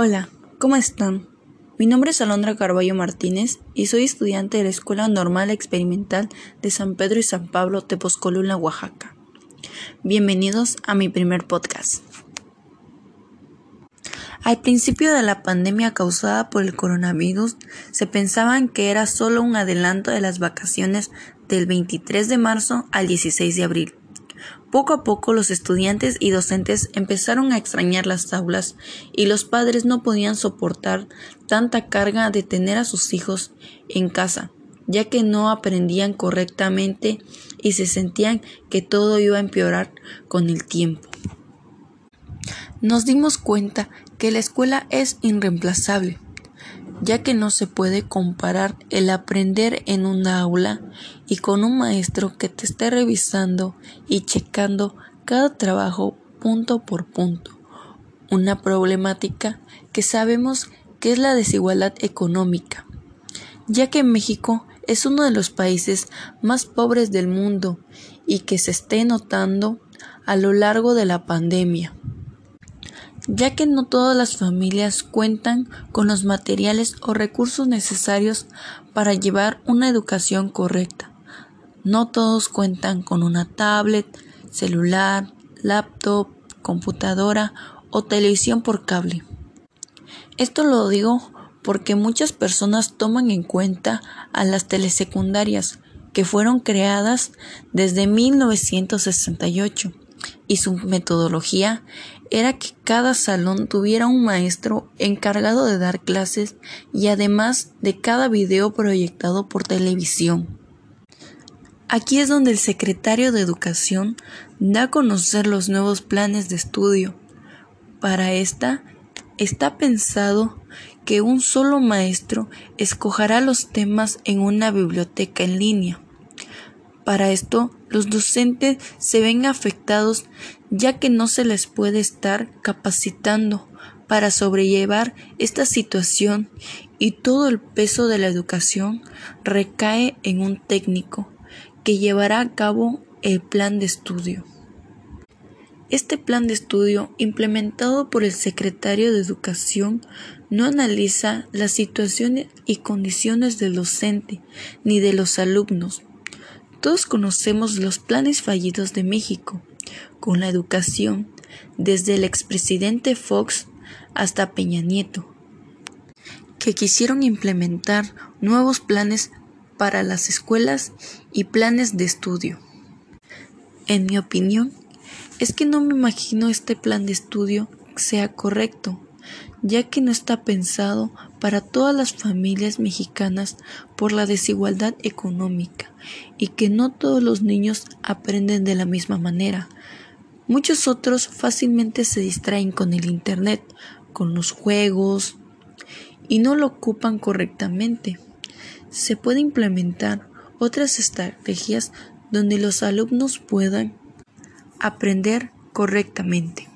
Hola, ¿cómo están? Mi nombre es Alondra Carballo Martínez y soy estudiante de la Escuela Normal Experimental de San Pedro y San Pablo, Tepozcolula, Oaxaca. Bienvenidos a mi primer podcast. Al principio de la pandemia causada por el coronavirus, se pensaban que era solo un adelanto de las vacaciones del 23 de marzo al 16 de abril. Poco a poco los estudiantes y docentes empezaron a extrañar las aulas y los padres no podían soportar tanta carga de tener a sus hijos en casa, ya que no aprendían correctamente y se sentían que todo iba a empeorar con el tiempo. Nos dimos cuenta que la escuela es irreemplazable ya que no se puede comparar el aprender en una aula y con un maestro que te esté revisando y checando cada trabajo punto por punto. Una problemática que sabemos que es la desigualdad económica, ya que México es uno de los países más pobres del mundo y que se esté notando a lo largo de la pandemia ya que no todas las familias cuentan con los materiales o recursos necesarios para llevar una educación correcta. No todos cuentan con una tablet, celular, laptop, computadora o televisión por cable. Esto lo digo porque muchas personas toman en cuenta a las telesecundarias que fueron creadas desde 1968 y su metodología era que cada salón tuviera un maestro encargado de dar clases y además de cada video proyectado por televisión. Aquí es donde el secretario de Educación da a conocer los nuevos planes de estudio. Para esta está pensado que un solo maestro escogerá los temas en una biblioteca en línea. Para esto, los docentes se ven afectados ya que no se les puede estar capacitando para sobrellevar esta situación y todo el peso de la educación recae en un técnico que llevará a cabo el plan de estudio. Este plan de estudio, implementado por el secretario de Educación, no analiza las situaciones y condiciones del docente ni de los alumnos, todos conocemos los planes fallidos de México con la educación, desde el expresidente Fox hasta Peña Nieto, que quisieron implementar nuevos planes para las escuelas y planes de estudio. En mi opinión, es que no me imagino este plan de estudio sea correcto, ya que no está pensado para todas las familias mexicanas por la desigualdad económica y que no todos los niños aprenden de la misma manera. Muchos otros fácilmente se distraen con el Internet, con los juegos y no lo ocupan correctamente. Se puede implementar otras estrategias donde los alumnos puedan aprender correctamente.